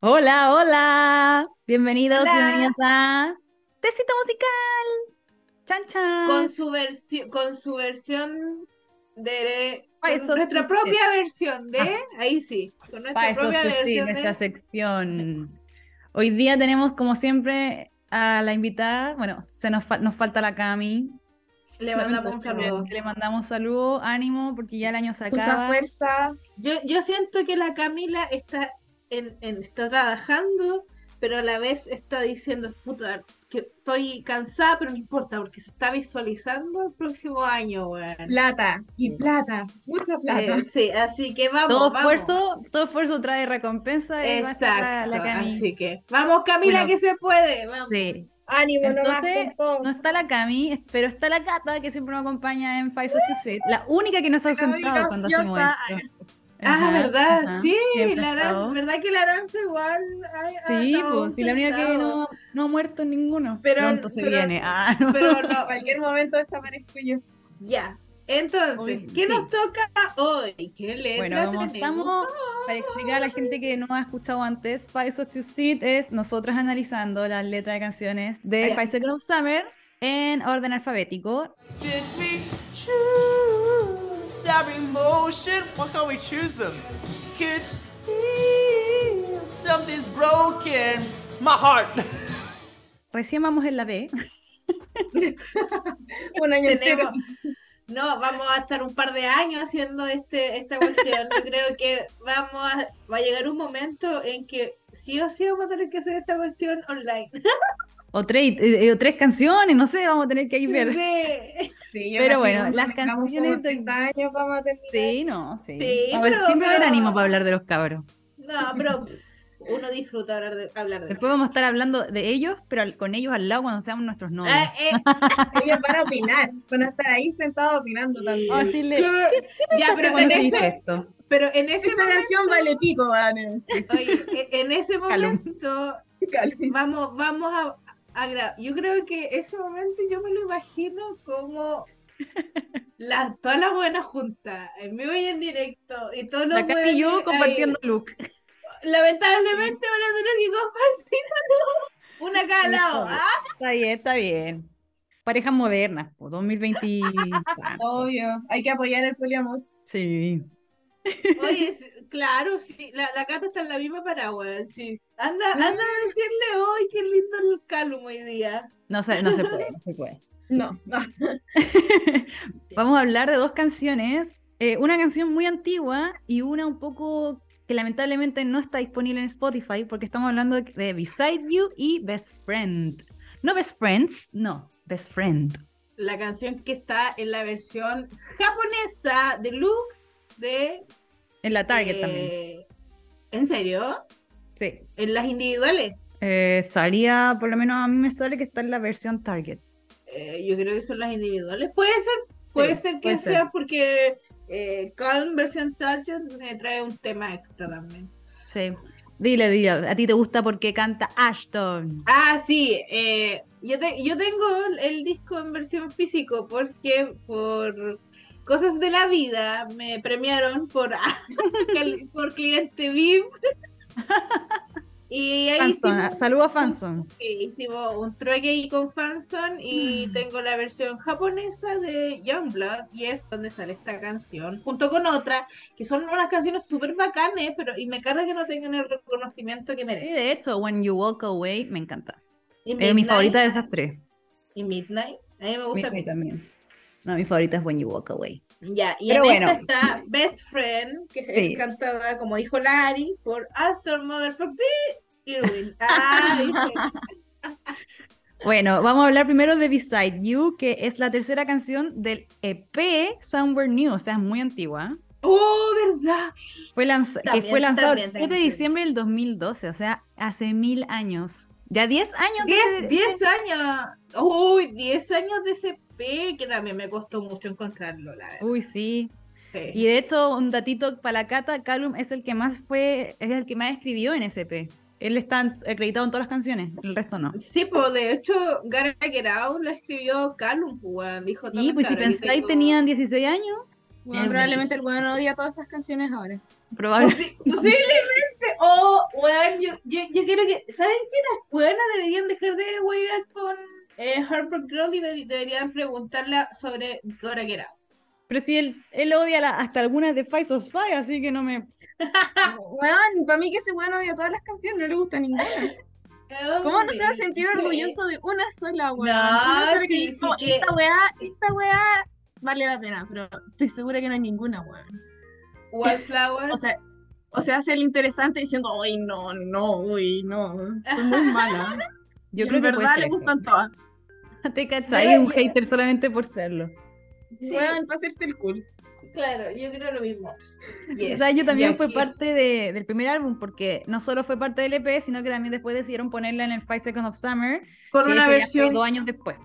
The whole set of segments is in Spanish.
Hola, hola. Bienvenidos, Hola. bienvenidas a Tecito Musical. Chan, chan. Con su versión, con su versión de con nuestra propia versión de, Ah. ahí sí, con nuestra Pa' propia que sí, versión en esta de sección. Hoy día tenemos, como siempre, a la invitada. Bueno, se nos, fa- nos falta la Cami. le mandamos un saludo. Le mandamos saludo, ánimo, porque ya el año se Mucha acaba. fuerza. Yo, yo siento que la Camila está en, en- está trabajando, pero a la vez está diciendo, puta, que estoy cansada, pero no importa, porque se está visualizando el próximo año, weón. Plata. Y plata. Mucha plata. Eh, sí, así que vamos, Todo vamos. esfuerzo, todo esfuerzo trae recompensa. la, Exacto, la Cami. así que vamos Camila Bueno, que se puede, vamos. Sí. Ánimo Entonces, todo. No está la Cami, pero está la Cata, que siempre nos acompaña en Five to Sit. La única que nos ha La ausentado cuando hacemos ociosa. Ah, ¿verdad? ajá, Sí, la ¿verdad que la Aranza igual? Sí, pues, si la única que no, no ha muerto ninguno. Pero- Pronto se pero- viene. Ah, no. Pero En no, cualquier momento desaparezco yo. ya. Entonces, Hoy- ¿qué sí. nos toca hoy? ¿Qué letra Bueno, tenemos? estamos, para explicar a la gente que no ha escuchado antes, Five to Sit es nosotras analizando las letras de canciones de. Five Seconds of Summer en orden alfabético. Did we choose our emotion? Why can't we choose them? Could feel something's broken. My heart. Recién vamos en la B. Un año entero. Tenemos- No, vamos a estar un par de años haciendo este esta cuestión. Yo creo que vamos a, va a llegar un momento en que sí o sí vamos a tener que hacer esta cuestión online. O tres, eh, eh, o tres canciones, no sé, vamos a tener que ir ver. Sí. Sí, yo Pero bueno, las canciones de- 80 años vamos a terminar. Sí, no, sí. Sí, a ver, pero- siempre pero- ánimo para hablar de los cabros. No, pero uno disfruta hablar de, hablar de Después vamos a estar hablando de ellos, pero con ellos al lado cuando seamos nuestros novios. Ah, eh, Ellos van a opinar. Van a estar ahí sentados opinando también. Decirle, ya, pero cuando en ese, esto? pero en ese Esta canción vale pico, van a decir. oye, e- en ese Calum. momento vamos, vamos a, Yo creo que ese momento yo me lo imagino como las, todas las buenas juntas, en vivo y en directo, y todos los La y yo ahí. compartiendo look. Lamentablemente van a tener que compartir una cada lado. ¿ah? Está bien, está bien. Parejas modernas, pues 2020. Obvio. Hay que apoyar el poliamor. Sí. Oye, sí, claro, sí, la, la Cata está en la misma paraguas, sí. Anda, anda a decirle hoy qué lindo el Calum hoy día. No se, no se puede, no se puede. No, no. Vamos a hablar de dos canciones. eh, una canción muy antigua y una un poco que lamentablemente no está disponible en Spotify porque estamos hablando de, de Beside You y Best Friend. No Best Friends, no, Best Friend. La canción que está en la versión japonesa de Luke de... En la Target también. eh, ¿En serio? Sí. ¿En las individuales? Eh, salía, por lo menos a mí me sale que está en la versión Target. Eh, yo creo que son las individuales. Puede ser, puede Sí, ser que puede ser. sea porque eh, Calm versión Target me trae un tema extra también. Sí. Dile, dile, a ti te gusta porque canta Ashton. Ah, sí, eh, yo, te- yo tengo el, el disco en versión físico porque por cosas de la vida me premiaron por, por cliente VIP. y ahí hicimos, saludos a Fanson. sí, hicimos un trueque ahí con Fanson y Mm. tengo la versión japonesa de Youngblood y es donde sale esta canción, junto con otra, que son unas canciones súper bacanes, pero y me carga que no tengan el reconocimiento que Sí, merecen. de hecho, When You Walk Away me encanta. Es mi favorita de esas tres. Y Midnight. A mí me gusta Midnight también. No, mi favorita es When You Walk Away. Ya, y Pero en bueno. esta está Best Friend, que Sí. es cantada, como dijo Lari, por Astor Motherfucker Irwin. Ah. Bueno, vamos a hablar primero de Beside You, que es la tercera canción del EP Somewhere New, o sea, es muy antigua. ¡Oh, verdad! Fue que fue lanzado también, el 7 de diciembre del 2012, o sea, hace mil años. Ya 10 años. de ese- 10, 10 años. Uy, 10 años de ese P, que también me costó mucho encontrarlo, la verdad. Uy, sí. Sí. Y de hecho, un datito para la Cata, Callum es el que más fue, es el que más escribió en SP. Él está acreditado en todas las canciones, el resto no. Sí, pues de hecho, Gara Get Out la escribió Callum, pues, dijo Y también, pues si pensáis tengo- tenían 16 años, Bueno, probablemente el weón odia todas esas canciones ahora. Probablemente. Posi- Posiblemente, oh, weón, yo, yo, yo quiero que. ¿Saben qué? Las buenas deberían dejar de huevear con eh, Harper Girl y de- deberían preguntarle sobre Gora Get Out. Pero si él, él odia la- hasta algunas de Five of Five, así que no me. Weón, para mí que ese weón odia todas las canciones, no le gusta ninguna. ¿Cómo no se va a sentir orgulloso de una sola, weón? No, ¿Cómo sabe que sí, dice, sí como, que- esta weá, esta weá vale la pena, pero estoy segura que no hay ninguna, weón. Wallflower. O sea, o sea, hace el interesante diciendo, uy, no, no, uy, no, soy muy mala. Yo creo en que verdad puede ser le eso. gustan todas. Te cachai, es un hater solamente por serlo. Sí, Weón, para hacerse el cool. claro, yo creo lo mismo. Yes. O sea, yo también fue parte de- del primer álbum, porque no solo fue parte del EP, sino que también después decidieron ponerla en el Five Seconds of Summer, Con una versión, dos años después.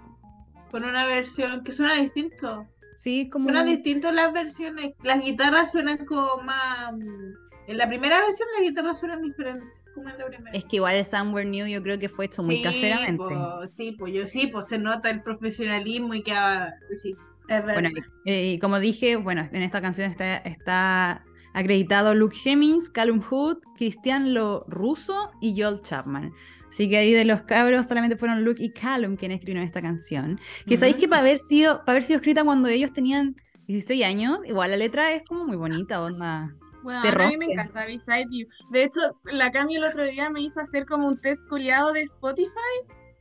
con una versión que suena distinto. Sí, como. Suenan distinto las versiones. Las guitarras suenan como más. mm, En la primera versión las guitarras suenan diferentes. Como en la primera. Es que igual el Somewhere New yo creo que fue hecho muy Sí, caseramente. po, sí, pues yo sí, pues se nota el profesionalismo y que ah, sí, es verdad. Bueno, eh, y como dije, bueno, en esta canción está, está acreditado Luke Hemmings, Callum Hood, Cristian Lo Russo y Joel Chapman. Así que ahí de los cabros solamente fueron Luke y Callum quienes escribieron esta canción. Que sabéis que para haber sido, para haber sido escrita cuando ellos tenían 16 años, igual la letra es como muy bonita, onda. Bueno, a mí me encanta Beside You. De hecho, la Cami el otro día me hizo hacer como un test culiado de Spotify,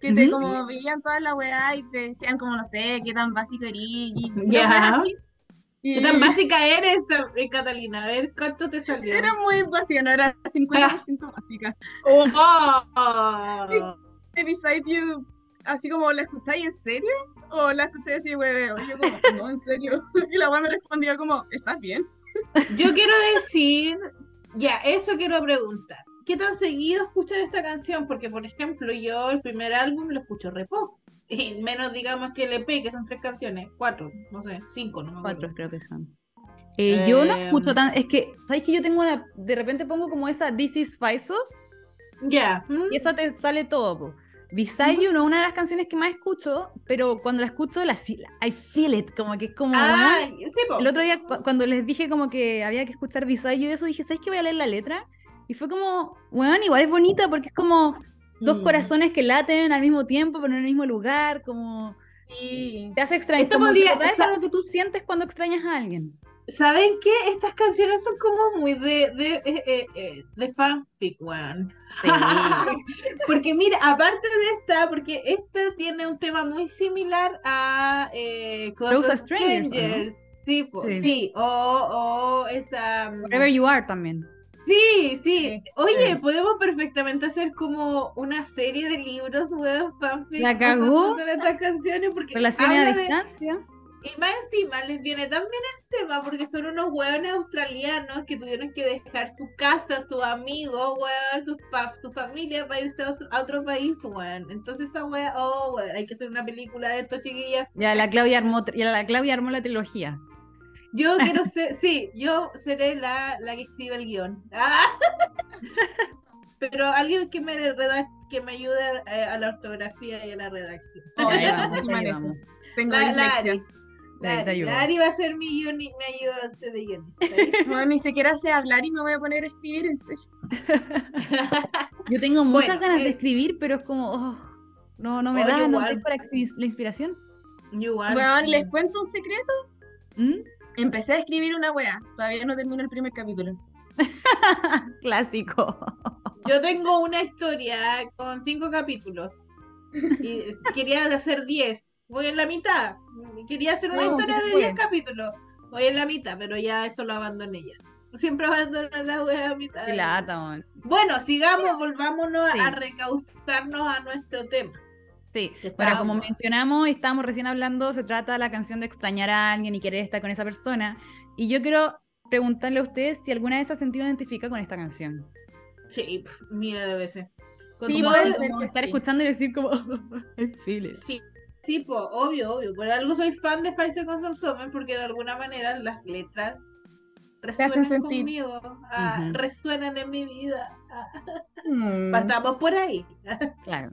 que te Ujú. como veían toda la weá y te decían como, no sé, qué tan básico eres y Ya. weas así. ¿Qué tan básica eres, eh, Catalina? A ver, ¿cuánto te salió? Era muy no era 50% básica. Oh. De Beside You, así como, ¿la escucháis en serio? ¿O la escucháis así, hueveo? Yo como, no, en serio. Y la weá me respondía como, ¿estás bien? Yo quiero decir, ya, eso quiero preguntar. ¿Qué tan seguido escuchan esta canción? Porque, por ejemplo, yo el primer álbum lo escucho re poco. Y menos, digamos, que el EP, que son tres canciones. Cuatro, no sé, cinco, no me acuerdo. Cuatro creo que son. Eh, yo no Em. escucho tan, es que, ¿sabéis que yo tengo una, de repente pongo como esa This is Faisos Ya. ¿mm? y esa te sale todo, po. Beside You no es una de las canciones que más escucho, pero cuando la escucho, la, I feel it, como que es como, Ah, weón, sí, po. El otro día, cu- cuando les dije como que había que escuchar Beside You y eso, dije, ¿sabes qué voy a leer la letra? Y fue como, weón, igual es bonita porque es como dos Mm. corazones que laten al mismo tiempo, pero en el mismo lugar, como Sí. te hace extrañar. Esto que podría- de sa- algo que tú sientes cuando extrañas a alguien. ¿Saben qué? Estas canciones son como muy de, de, eh, eh, eh, de fanfic, weón. Sí. Porque mira, aparte de esta, porque esta tiene un tema muy similar a eh, Close Strangers, ¿o no? Strangers. Sí, Sí. sí, o, o esa... mm, Wherever You Are también. Sí, sí. Oye, podemos perfectamente hacer como una serie de libros, weón, fanfic. La cagó. estas canciones porque Relaciones a de- distancia. y más encima les viene también el tema porque son unos hueones australianos que tuvieron que dejar su casa, sus amigos, hueón, pa- su familia para irse a otro- a otro país, hueón. Entonces esa hueá, oh, hueón, hay que hacer una película de estos chiquillas. Ya la Claudia armó, ya la Claudia armó la trilogía. Yo quiero ser, sí, yo seré la, la que escribe el guion. ¡Ah! Pero alguien que me redac- que me ayude a, a la ortografía y a la redacción. Oh, encima de llevamos. eso. Tengo La, la dislexia. La. La Ari va a ser mi, mi ayudante de guionista. No, ni siquiera sé hablar y me voy a poner a escribir en serio. Yo tengo muchas Bueno, ganas de eh, escribir, pero es como, oh, no, no me Oh, da, no tengo la, la inspiración. Igual. Weón, les cuento un secreto. ¿Mm? Empecé a escribir una wea. Todavía no termino el primer capítulo. Clásico. Yo tengo una historia con cinco capítulos y quería hacer diez. Voy en la mitad. Quería hacer una No, historia de diez capítulos. Voy en la mitad, pero ya esto lo abandoné ya. Siempre abandono la wea a mitad. Lata. Bueno, sigamos, volvámonos Sí. a recausarnos a nuestro tema. Sí, bueno, como mencionamos estábamos recién hablando, se trata de la canción de extrañar a alguien y querer estar con esa persona. Y yo quiero preguntarle a ustedes si alguna vez se ha sentido identificada con esta canción. Sí, mira de veces. Con Sí, todo el- Como estar sí. escuchando y decir como, it. Sí, sí, po, obvio, obvio. Por algo soy fan de Seconds of Summer porque de alguna manera las letras resuenan conmigo, ah, Ujú. resuenan en mi vida. ah. Mm. Partamos por ahí. Claro.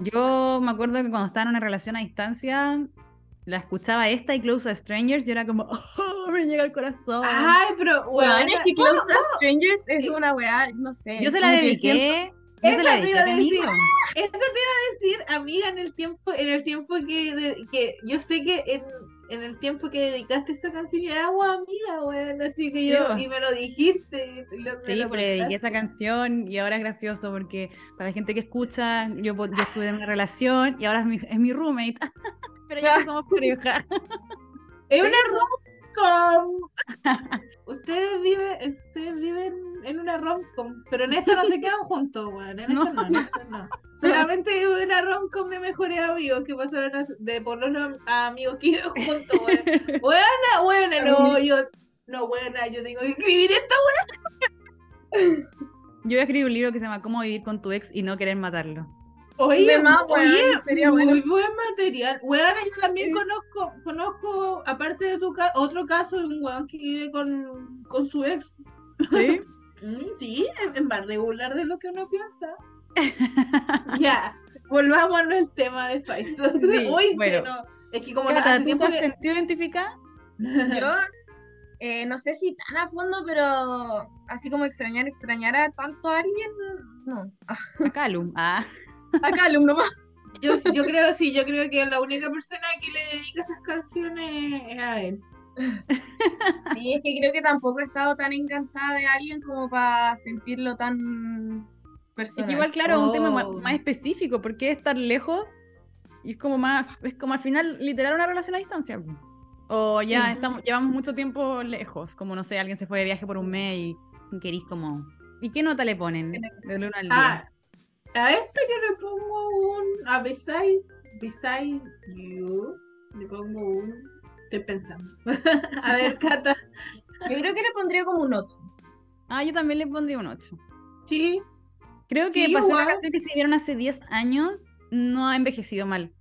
Yo me acuerdo que cuando estaba en una relación a distancia, la escuchaba esta y Close a Strangers, y era como, "Oh, me llega al corazón. Ay, pero, Weón, es que Close to Strangers es una weá, no sé. yo se la dediqué. Yo la te iba a a decir. Eso te iba a decir, amiga, en el tiempo, en el tiempo que, de- que yo sé que en, en el tiempo que dedicaste esa canción yo era agua amiga, weón, así que yo, Sí, y me lo dijiste. lo- Sí, lo pero le dediqué esa canción y ahora es gracioso porque para la gente que escucha, yo, yo estuve en una relación y ahora es mi, es mi roommate. pero ya no somos pareja. Es una rom-com. Ustedes viven, ustedes viven en una rom-com, pero en esta no se quedan juntos, weón. En esta No. no, en esta no. Solamente una rom-com de mejores amigos que pasaron a- de por los a amigos que viven juntos, weón. Buena, buena, no, yo, no, buena, yo tengo que escribir esto. Yo voy a escribir un libro que se llama Cómo vivir con tu ex y no querer matarlo. Oye, De más, oye, sería muy bueno. buen material. Weón, yo también Sí. conozco, conozco, aparte de tu caso, otro caso de un weón que vive con, con su ex. ¿Sí? Mm, sí, es, más regular de lo que uno piensa. ya, volvamos al tema de Faisal. Sí, Uy, bueno. no. Es que como Cata, ¿tú tiempo te has que- sentido identificada? Yo, eh, no sé si tan a fondo, pero así como extrañar, extrañar a tanto a alguien, no. A Calum. Ah. A Calum nomás. yo, yo creo, sí, yo creo que la única persona que le dedica esas canciones es a él. Sí, es que creo que tampoco he estado tan enganchada de alguien como para sentirlo tan Es personal. que igual, claro, es un tema ma- Oh. más, específico, porque es estar lejos y es como más, es como al final literal una relación a distancia. O ya Sí. estamos, llevamos mucho tiempo lejos, como no sé, alguien se fue de viaje por un mes y querís como... ¿Y qué nota le ponen? De uno al Ah, día. A este yo le pongo un. A Besides, Beside You, le pongo un. Estoy pensando. a ver, Cata. Yo creo que le pondría como un 8. Ah, yo también le pondría un 8. Sí, Creo que Sí, ser una canción que escribieron hace 10 años, no ha envejecido mal.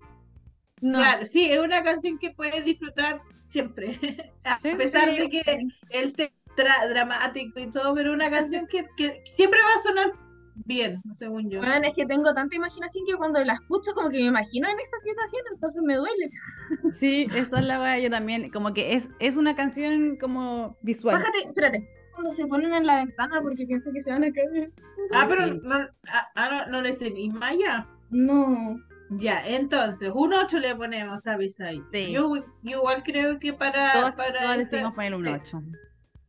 No. claro, sí, es una canción que puedes disfrutar siempre. a Sí, pesar sí. de que el te tra- dramático y todo, pero una canción que, que siempre va a sonar bien, según yo. Bueno, es que tengo tanta imaginación que cuando la escucho como que me imagino en esa situación, entonces me duele. Sí, esa es la weá, yo también. Como que es, es una canción como visual. Bájate, espérate. Cuando se ponen en la ventana porque piensan que se van a caer. Ah, pero Sí. no, ah, ah, no, no le tenéis ya. No. Ya, entonces, un 8 le ponemos a Beside. Sí. Yo, yo igual creo que para, Todas, para todas esa- decidimos ponerle un sí, 8.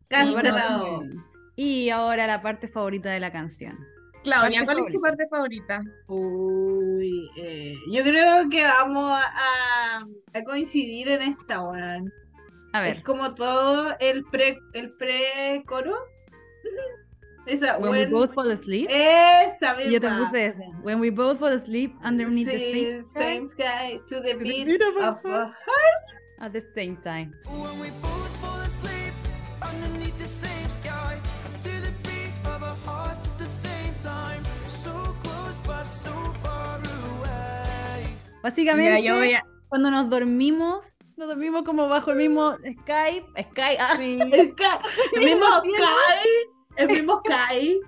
casi Sí. Y ahora la parte favorita de la canción. Claudia, ¿cuál es tu parte favorita? Uy, eh, yo creo que vamos a, a coincidir en esta, weón. A Es ver, como todo el pre el pre coro. Esa, When We when- Both Fall Asleep. esa Y yo te misma. puse ese. When We Both Fall Asleep Underneath the Same Sky same sky to the the beat of a of a at the same time. When we both fall Básicamente, Ya, yo voy a... cuando nos dormimos, nos dormimos como bajo el mismo Skype. Sky, ah, El, ca- el mismo Sky, el mismo Sky.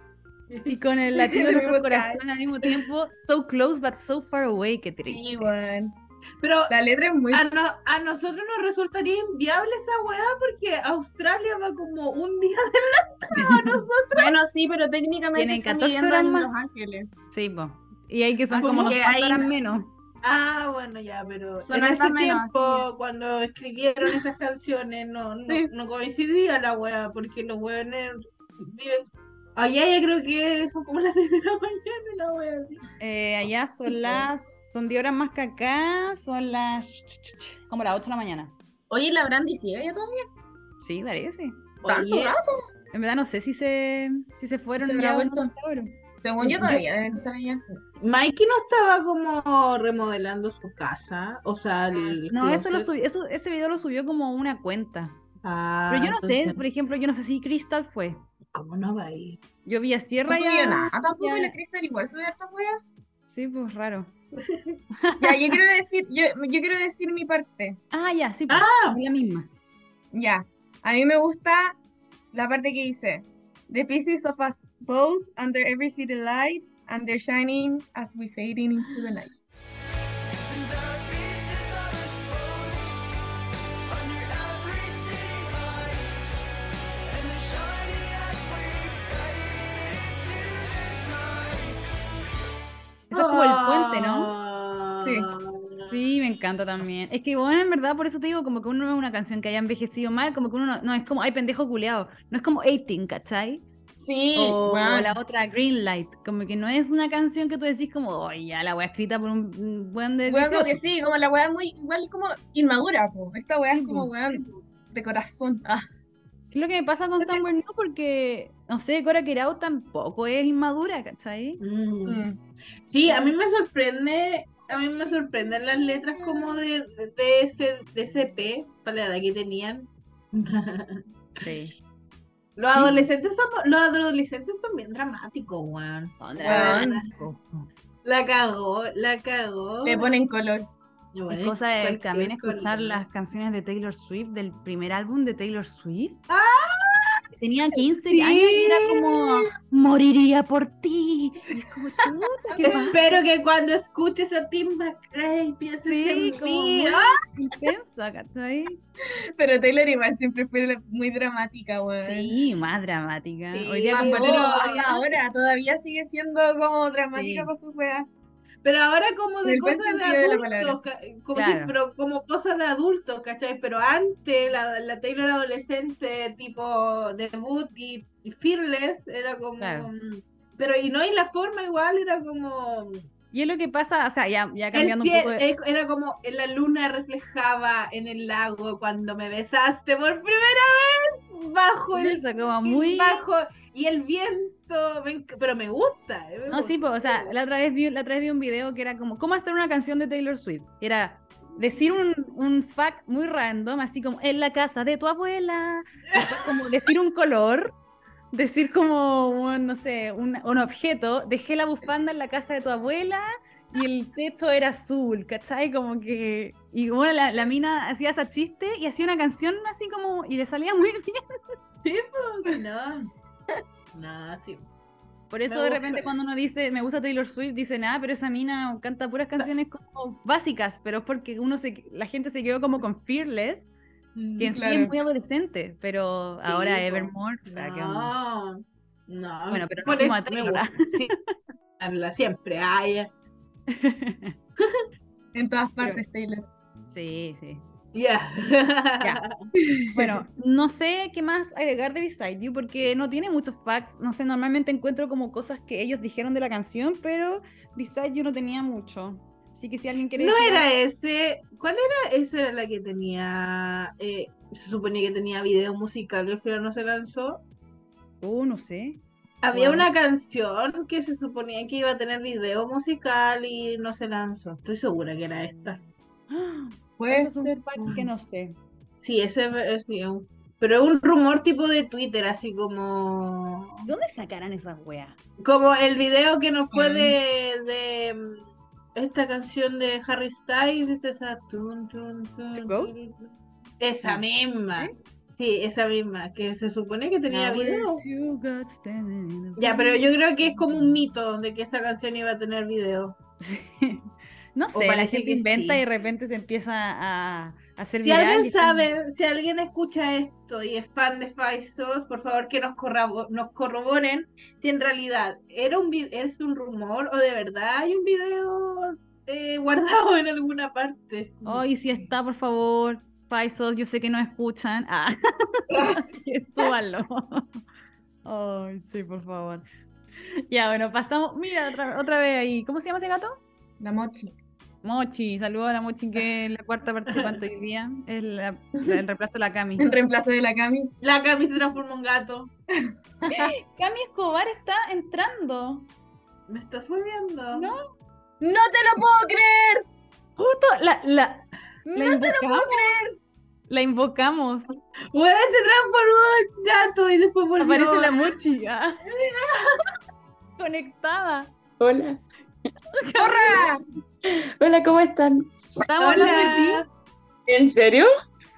y con el latido de El mismo nuestro Sky. corazón al mismo tiempo. So close but so far away. Qué triste. Sí, weón. Pero La letra es muy... a, no- a nosotros nos resultaría inviable esa weá porque Australia va como un día Bueno, sí, pero técnicamente Tienen están 14 viviendo horas en más. Los Ángeles. Sí, po. Y hay que son como que ahí- horas menos. Ah, bueno, ya, pero Son en ese menos, tiempo, cuando escribieron esas canciones, no, no, Sí. no coincidía la wea, porque los weones viven. Allá ya creo que son como las 6 de la mañana, la wea así. Eh, allá son las. Son 10 horas más que acá. Son las. Como las 8 de la mañana. Oye, ¿la Brandy sigue ya todavía? Sí, parece. ¿Tanto rato? En verdad no sé si se, si se fueron ¿Se ya no, vuelto? pero- Según yo todavía deben estar allá. Mikey no estaba como remodelando su casa, o sea, el No, eso lo subió, eso, ese video lo subió como una cuenta. Ah, Pero yo no sé, por ejemplo, yo no sé si Crystal fue. ¿Cómo no va a ir? Yo vi a No Sierra subió ya. nada tampoco, ya- la Crystal igual subió harta wea. Sí, pues raro. Ya, yo quiero decir, yo, yo quiero decir mi parte. Ah, ya, sí, pues, Ah. es la misma. Ya. A mí me gusta la parte que dice. The pieces of us both under every city light and they're shining as we fading into the night. Eso es como el puente, ¿no? Sí. Sí, me encanta también. Es que, bueno, en verdad, por eso te digo, como que uno no es una canción que haya envejecido mal, como que uno no, no es como, ay, pendejo culeado. No es como 18, ¿cachai? Sí, O, la otra, Green Light. Como que no es una canción que tú decís como, oye, ya la wea escrita por un- buen de Weón, como que 18". sí, como la weá muy, igual como inmadura, po. Esta weá es como weón de corazón. Ah, ¿Qué es lo que me pasa con Somewhere New? Porque, no sé, Cora Kirau tampoco es inmadura, ¿cachai? Mm. mm. Sí, a mí me sorprende, a mí me sorprenden las letras como de, de ese, de ese P, para la edad que tenían. Sí. Los adolescentes son, los adolescentes son bien dramáticos, weón. Son dramáticos. La cagó, la cagó. Le ponen color. Es cosa de también escuchar color. las canciones de Taylor Swift, del primer álbum de Taylor Swift. ¡Ah! Tenía 15 Sí. años y era como, moriría por ti. Como, chuta, ¿qué? Espero que cuando escuches a Tim McRae pienses Sí, en como mí. intensa, ¿cachai? Pero Taylor igual siempre fue muy dramática, weón. Sí, más dramática. Sí, Hoy día compartieron ahora todavía sigue siendo como dramática para su weá. Pero ahora como de cosas de adultos, como, Claro. si- pero como cosas de adultos, ¿cachai? Pero antes la, la Taylor adolescente tipo debut y, y Fearless era como... Claro. Pero y no, y la forma igual era como... Y es lo que pasa, o sea, ya, cambiando un poco de... Era como la luna reflejaba en el lago cuando me besaste por primera vez bajo el... Eso, como muy... Bajo, y el viento, me pero me gusta. eh, me No, sí, pues, o sea, la otra, vez vi, la otra vez vi un video que era como, ¿cómo hacer una canción de Taylor Swift? Era decir un, un fact muy random, así como, en la casa de tu abuela. Como decir un color, decir como, un, no sé, un, un objeto. Dejé la bufanda en la casa de tu abuela y el techo era azul, ¿cachai? Como que... Y bueno, la, la mina hacía ese chiste y hacía una canción así como... Y le salía muy bien. pues, No. No, sí. Por eso Me de gusta. repente cuando uno dice, me gusta Taylor Swift, dice nada, pero esa mina canta puras canciones como básicas, pero es porque uno se, la gente se quedó como con Fearless, que en sí es muy adolescente, pero ahora. Evermore, o sea, que onda. No, no. Bueno, pero no fuimos a Taylor. Sí, habla siempre. Ay. En todas partes, Taylor. Sí, sí. Ya. Ya. Bueno, no sé qué más agregar de Beside You porque no tiene muchos facts. No sé, normalmente encuentro como cosas que ellos dijeron de la canción, pero Beside You no tenía mucho. Así que si alguien quiere No decir era ese. ¿Cuál era? Esa era la que tenía. eh, se suponía que tenía video musical y al final no se lanzó. Oh, no sé. Había Bueno. una canción que se suponía que iba a tener video musical y no se lanzó. Estoy segura que era esta. ¡Ah! Puede es un ser. fact que no sé. Sí, ese es sí, un- pero es un rumor tipo de Twitter, así como ¿De dónde sacarán esas weas? como el video que nos fue Mm. de, de mm, esta canción de Harry Styles, esa tun, tun, tun, ¿The Ghost? esa Ah. misma. Sí, esa misma, que se supone que tenía Now we're video. Ya, pero yo creo que es como un mito de que esa canción iba a tener video. Sí. No sé, la gente que inventa sí. y de repente se empieza a, a hacer Si viral. alguien sabe, si alguien escucha esto y es fan de Faisos, por favor que nos, nos corroboren si en realidad era un es un rumor o de verdad hay un video eh, guardado en alguna parte. Ay, si está, por favor, Faisal, yo sé que no escuchan. Ah, súbanlo. Ay, sí, por favor. Ya, bueno, pasamos. Mira, otra, otra vez ahí. ¿Cómo se llama ese gato? La mochi. Mochi. Saludos a la Mochi, que es la cuarta participante hoy día. Es la, la- el reemplazo de la Cami. En reemplazo de la Cami. La Cami se transformó en gato. Cami Escobar está entrando. ¿Me estás volviendo? No. ¡No te lo puedo creer! Justo la, la, ¡No te lo puedo creer! La invocamos. Bueno, se transformó en gato y después volvió. Aparece la Mochi. ah. Conectada. Hola. ¡Corra! Hola, ¿cómo están? Estamos hablando de ti. ¿En serio?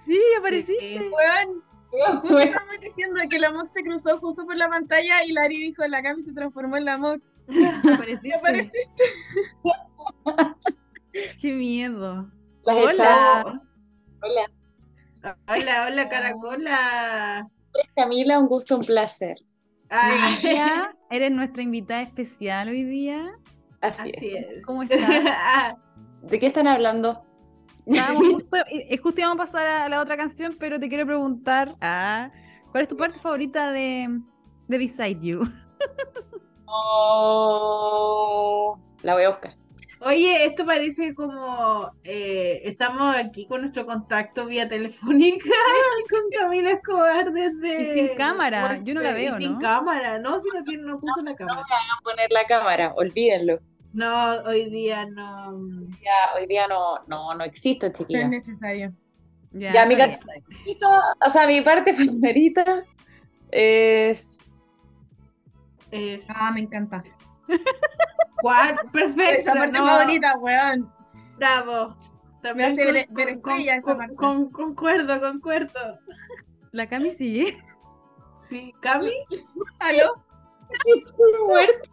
Sí, apareciste. Weón, justo estamos diciendo que la Mox se cruzó justo por la pantalla y Lari dijo la Cami se transformó en la Mox. Apareciste. apareciste. Qué miedo. Las Hola. Hola. Hola, hola, caracola. Camila, un gusto, un placer. Emilia, eres nuestra invitada especial hoy día. Así, así es. es. ¿Cómo estás? Ah, ¿De qué están hablando? Estábamos justo, eh, justo íbamos a pasar a la otra canción, pero te quiero preguntar, ah, ¿cuál es tu parte favorita de, de Beside You? Oh, la voy a buscar. Oye, esto parece como eh, estamos aquí con nuestro contacto vía telefónica con Camila Escobar desde Y sin cámara, yo no la y veo, sin ¿no? cámara, no, si no tiene, no puso la No cámara. me hagan poner la cámara, olvídenlo. No, hoy día no. Ya, hoy día no, no, no existo, No es chiquilla. necesario. Ya, mi está bien. favorita- O sea, mi parte favorita es. Es, Ah, me encanta. ¿cuál? Perfecto, Esa parte no, favorita, weón. bravo. También hace con- ver- con- ver con- estrella esa con- parte. con- concuerdo, concuerdo. La Cami sigue. Sí, Cami, ¿Aló? muerta.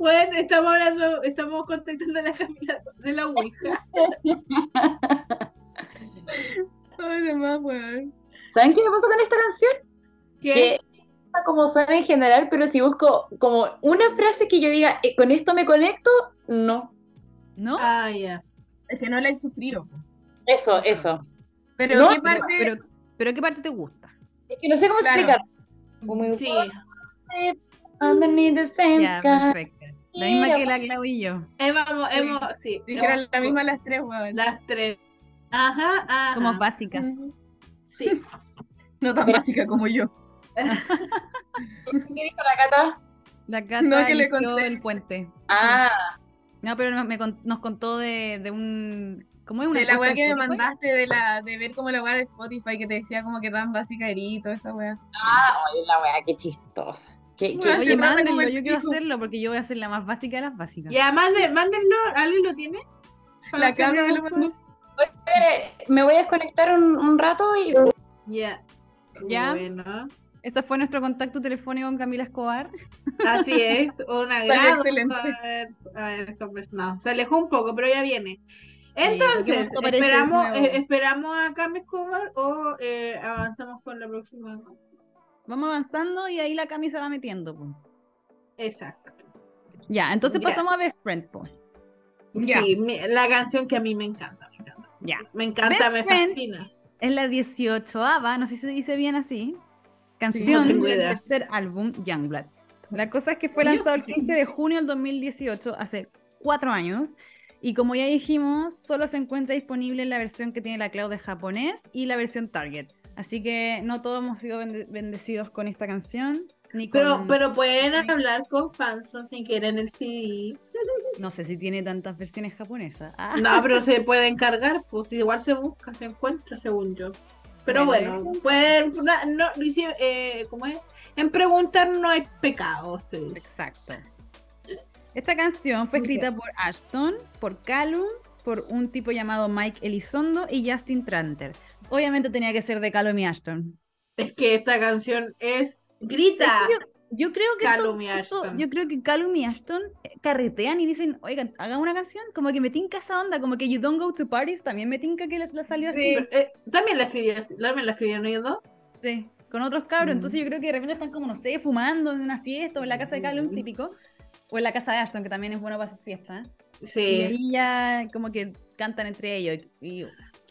Bueno, estamos hablando, estamos contactando a la Camila de la Ouija. Ay, de más, weón. ¿Saben qué me pasó con esta canción? ¿Qué? Que como suena en general, pero si busco como una frase que yo diga, "Eh, con esto me conecto, no. ¿No? Ah, ya. Es que no la he sufrido. Eso, eso. Pero No, ¿qué parte? pero, pero ¿qué parte te gusta? Es que no sé cómo Claro. explicar. Como Sí. Underneath the same sky. perfecto. La misma que la Clau y yo. Hemos, Sí. hemos, sí. Dijeron hemos- la misma las tres, weón. Las tres. Ajá, ajá. Somos básicas. Sí. No tan básica como yo. ¿Qué dijo la Cata? La Cata No, que le conté. el puente. Ah, No, pero nos, me nos contó de, de un... ¿Cómo es una De la weá que me mandaste de la de ver como la weá de Spotify que te decía como que tan básica eres y toda esa weá. ah, oye, la wea, qué chistosa. Qué- Bueno, Oye, mándenlo, yo quiero hacerlo porque yo voy a ser la más básica de las básicas. Ya, manden, mándenlo. ¿Alguien lo tiene? La me lo mandó. Oye, me voy a desconectar un, un rato y Ya. Ya. Bueno. Ese fue nuestro contacto telefónico con Camila Escobar. Así es, un agrado excelente. haber, haber conversado. Se alejó un poco, pero ya viene. Entonces, de esperamos, eh, esperamos a Cami Escobar o eh, avanzamos con la próxima. Vamos avanzando y ahí la Cami se va metiendo. po. Exacto. Ya, entonces Ya. pasamos a Best Friend. po. Ya. Sí, mi- la canción que a mí me encanta. Me encanta, Ya. me, encanta, Best me Friend. fascina. Es la 18ava, no sé si se dice bien así. Canción del tercer álbum, Youngblood. La cosa es que fue Yo lanzado el sí. 15 de junio del 2018, hace cuatro años. Y como ya dijimos, solo se encuentra disponible en la versión que tiene la cloud de japonés y la versión Target. Así que no todos hemos sido bende- bendecidos con esta canción. Ni con, Pero, pero pueden hablar con fans sin querer en el CD. No sé si tiene tantas versiones japonesas. Ah, No, pero se puede encargar, pues igual se busca, se encuentra, según yo. Pero Bueno. bueno, pueden, no, eh, ¿cómo es? En preguntar no hay pecado, ustedes. Exacto. Esta canción fue escrita por Ashton, por Callum, por un tipo llamado Mike Elizondo y Justin Tranter. Obviamente tenía que ser de Callum y Ashton. Es que esta canción es grita. ¿Sabes qué? Yo, yo creo que y esto- Ashton. yo creo que Callum y Ashton eh, carretean y dicen, oigan, hagan una canción, como que me tinca esa onda, como que You Don't Go to Parties, también me tinca que les la salió así. Pero, eh, también la escribieron, también la escribieron ellos dos. Sí, con otros cabros. Mm. Entonces yo creo que de repente están como, no sé, fumando en una fiesta o en la casa de Callum Mm. típico. O en la casa de Ashton, que también es bueno para hacer fiesta. Y Sí. ahí ya como que cantan entre ellos. Y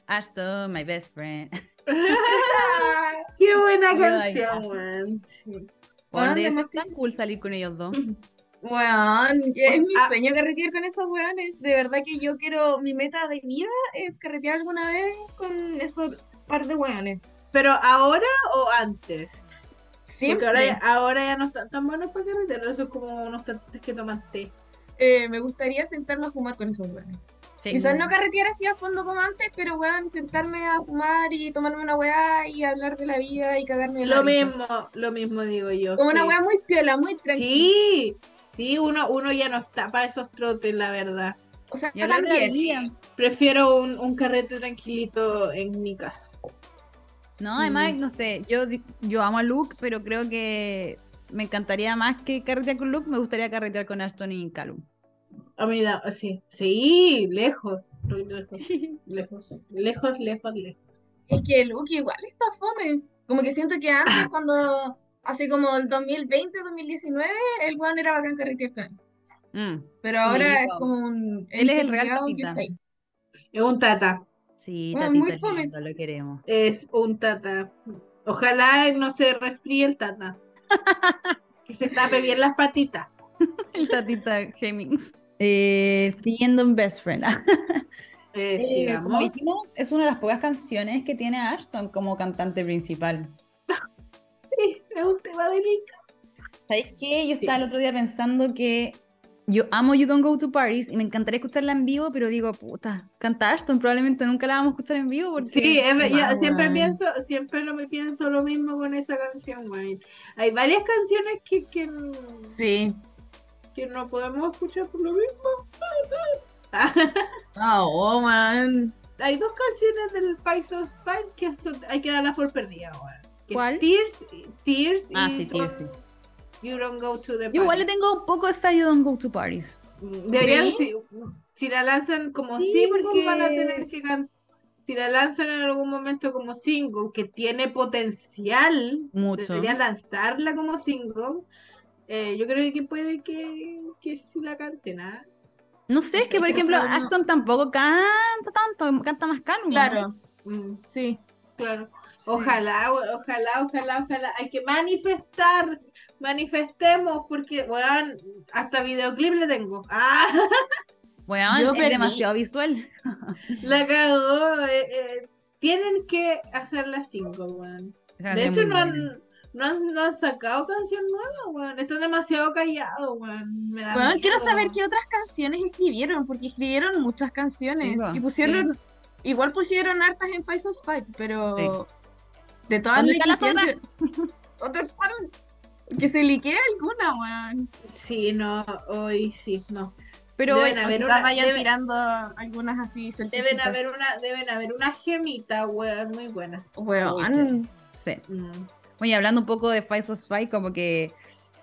Ashton, my best friend. Qué buena canción, weón. Ser además tan cool salir con ellos dos. Weón, es mi Ah. sueño carretear con esos weones. De verdad que yo quiero, mi meta de vida es carretear alguna vez con esos par de weones. Pero ahora o antes? Porque Siempre. ahora, ya- ahora ya no están tan buenos para carretera, eso es como unos cantantes que toman té. Eh, me gustaría sentarme a fumar con esos weones. Sí. Quizás no carretear así a fondo como antes, pero weón, sentarme a fumar y tomarme una weá y hablar de la vida y cagarme Lo risa. mismo, lo mismo digo yo. Como una sí. weá muy piola, muy tranquila. Sí, sí, uno, uno ya no está para esos trotes, la verdad. O sea, Y hablar de la también. vida. Prefiero un, un carrete tranquilito en mi casa. No, Sí. además, no sé, yo, yo amo a Luke, pero creo que me encantaría más que carretear con Luke, me gustaría carretear con Ashton y Callum. A mí da, sí, sí, lejos, lejos, lejos, lejos, lejos, lejos. Es que Luke igual está fome. Como que siento que antes, cuando hace como el 2020, 2019, el weón era bacán carretear con él. Mm. Pero ahora es no. como un. Él es el real tatita. Es un tata. Sí, Bueno, tatita muy es fome. lindo, lo queremos. Es un tata. Ojalá no se resfríe el tata. que se tape bien las patitas. El tatita Hemmings. Eh, siguiendo en Best Friend. Eh, Eh, como dijimos, es una de las pocas canciones que tiene Ashton como cantante principal. Sí, es un tema delicado. ¿Sabéis qué? Yo estaba el otro día pensando que yo amo You Don't Go to Paris y me encantaría escucharla en vivo, pero digo, puta, canta Ashton, probablemente nunca la vamos a escuchar en vivo porque... Sí, es siempre pienso, siempre lo, pienso lo mismo con esa canción, güey. Hay varias canciones que, que, Sí. Que no podemos escuchar por lo mismo. Ah, oh, man. Hay dos canciones del Spice of Five que son- hay que darlas por perdidas ahora. Que ¿Cuál? Tears, Tears Ah, y sí, Tears, con You Don't Go to the Yo igual le tengo un poco esta You Don't Go to Paris. Deberían, si, si la lanzan como Sí, single, porque- van a tener que cantar. Si la lanzan en algún momento como single, que tiene potencial, Mucho. deberían lanzarla como single. Eh, yo creo que puede que, que sí la canten, ¿ah? No sé, es que por ejemplo no- Ashton tampoco canta tanto, canta más calmo. ¿no? Claro, Mm, sí. claro. Ojalá, ojalá, ojalá, ojalá. Hay que manifestar, manifestemos, porque, weón, hasta videoclip le tengo. ¡Ah! Weón, Yo es perdí. demasiado visual. La cagó. eh, eh, tienen que hacerla single, weón. Esa De hecho, no han. No, han, no han sacado canción nueva, weón. Están demasiado callados, weón. Me da Bueno, quiero miedo. saber qué otras canciones escribieron, porque escribieron muchas canciones. Sí, y pusieron, igual pusieron hartas en Five of Five, pero Sí. de todas ¿Dónde las otras? otras fueron- que se liquea alguna, weón. Sí, no, hoy sí, no. Pero Deben eh, haber Quizás una- vayan debe- tirando algunas así Deben haber una, deben haber una gemita, weón, muy buenas. Weón. sí. Mm. Oye, hablando un poco de Spice of Spy, como que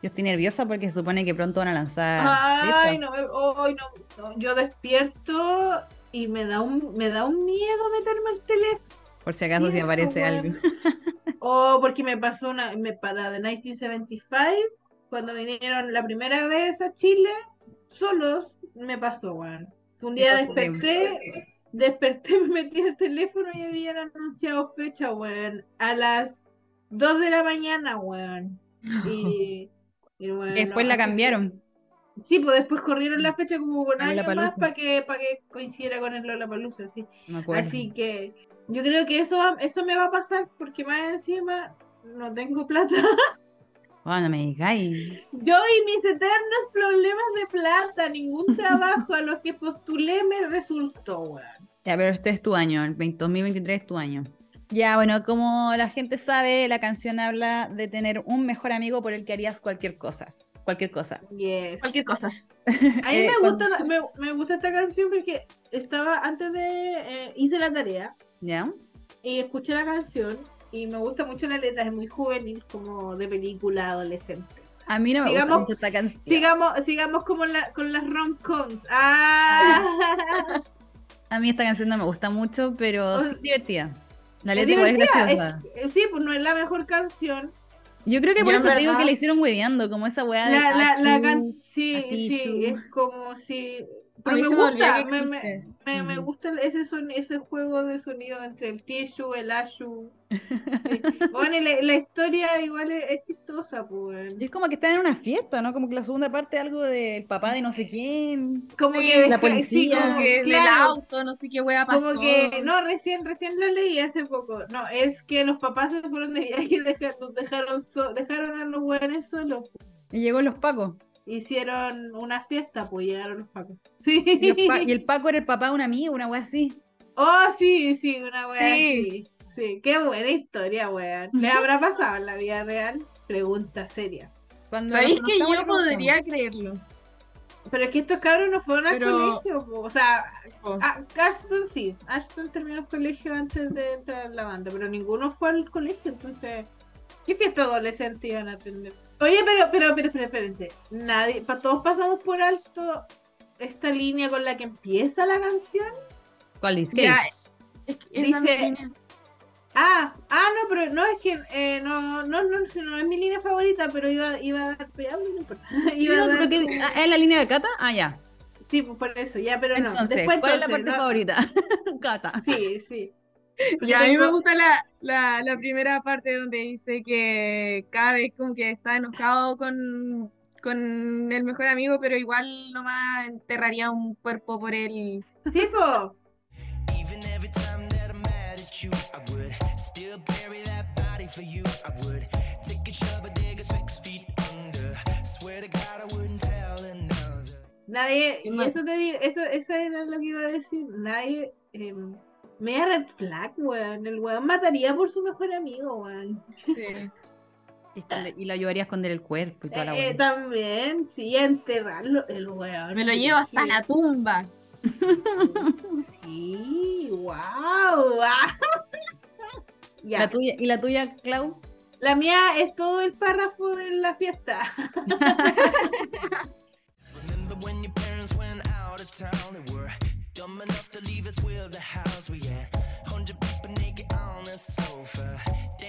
yo estoy nerviosa porque se supone que pronto van a lanzar Ay, no, ay, no, no, yo despierto y me da un, me da un miedo meterme al teléfono. Por si acaso si aparece weón. algo. O porque me pasó una, me para de 1975, cuando vinieron la primera vez a Chile, solos, me pasó, weón. Un día desperté, desperté, me metí al teléfono y habían anunciado fecha, weón, a las 2 de la mañana, weón. Y, y bueno, Después la así que- cambiaron. Sí, pues después corrieron la fecha como A año más para que, para que coincidiera con el Lollapalooza, sí. Así que yo creo que eso, va- eso me va a pasar porque más encima no tengo plata. Oh, no me digáis. Yo y mis eternos problemas de plata, ningún trabajo a los que postulé me resultó, weón. Ya, pero este es tu año, el 20 2023 es tu año. Ya, bueno, como la gente sabe, la canción habla de tener un mejor amigo por el que harías cualquier cosa. Cualquier cosa. Yes. Cualquier cosa. A mí Eh, me, cuando- gusta, me, me gusta esta canción porque estaba antes de. eh, hice la tarea ¿Ya? y escuché la canción y me gusta mucho la letra, es muy juvenil, como de película adolescente. A mí no me gusta mucho esta canción. Sigamos, sigamos como la, con las rom-coms. ¡Ah! A mí esta canción no me gusta mucho, pero O- sí es divertida. La letra igual es graciosa. es- sí, pues no es la mejor canción. Yo creo que por Yo, eso te digo que le hicieron hueveando, como esa weá de La, la, la can- sí, sí, es como si. Pero me gusta, me, me, me, me gusta ese, son, ese juego de sonido entre el tissue, el ashu. Sí. Bueno, y la, la historia igual es, es chistosa, pues. Y es como que están en una fiesta, ¿no? Como que la segunda parte algo del papá de no sé quién. Como Sí, que la policía, como- Como que del claro, auto, no sé qué wea pasó. Como que, no, recién, recién lo leí hace poco. No, es que los papás se fueron de viaje y deja- los dejaron, so- dejaron a los hueones solos. Y llegó los pacos. Hicieron una fiesta, pues llegaron los pacos. Y, Sí. el paco era el papá de un amigo, una weá así. Oh, sí, sí, una wea Sí. así. Sí, qué buena historia, weón. ¿Le habrá pasado en la vida real? Pregunta seria. Cuando ¿Sabéis que yo podría creerlo? Pero es que estos cabros no fueron al Pero- colegio, po. o sea, Oh. a- Ashton sí, Ashton terminó el colegio antes de entrar a la banda, pero ninguno fue al colegio, entonces, ¿qué fiesta adolescente iban a tener? Oye, pero, pero, pero, pero, espérense, nadie, pa- todos pasamos por alto esta línea con la que empieza la canción. ¿Cuál dice? ¿Qué Ya, dice? es que Dice- Ah, ah, no, pero no es que eh, no, no, no, no, no es mi línea favorita, pero iba, iba a dar. ya, no importa. Iba a No, dar pero que- como- ah, ¿Es la línea de Cata? Ah, ya. Sí, pues por eso, ya, pero no. Entonces, Después ¿cuál es la entonces, parte no. favorita? Cata. Sí, sí. Y a mí me tengo- gusta la, la, la primera parte donde dice que cada vez como que está enojado con, con el mejor amigo, pero igual nomás enterraría un cuerpo por él. Sí, po. Even every time that I'm mad at you, I would still bury that body for you. I would take a shovel, dig it six feet under. Swear to God, I wouldn't tell another. Nadie, y eso te digo, eso, eso era lo que iba a decir. Nadie, eh, media red flag, weón. El weón mataría por su mejor amigo, weón. Y, esconde- y lo ayudaría a esconder el cuerpo y toda la Eh, buena. también, sí, enterrarlo, el weón. Me lo llevo hasta la tumba. Sí, wow. ya. La tuya, ¿Y la tuya, Clau? La mía es todo el párrafo de la fiesta.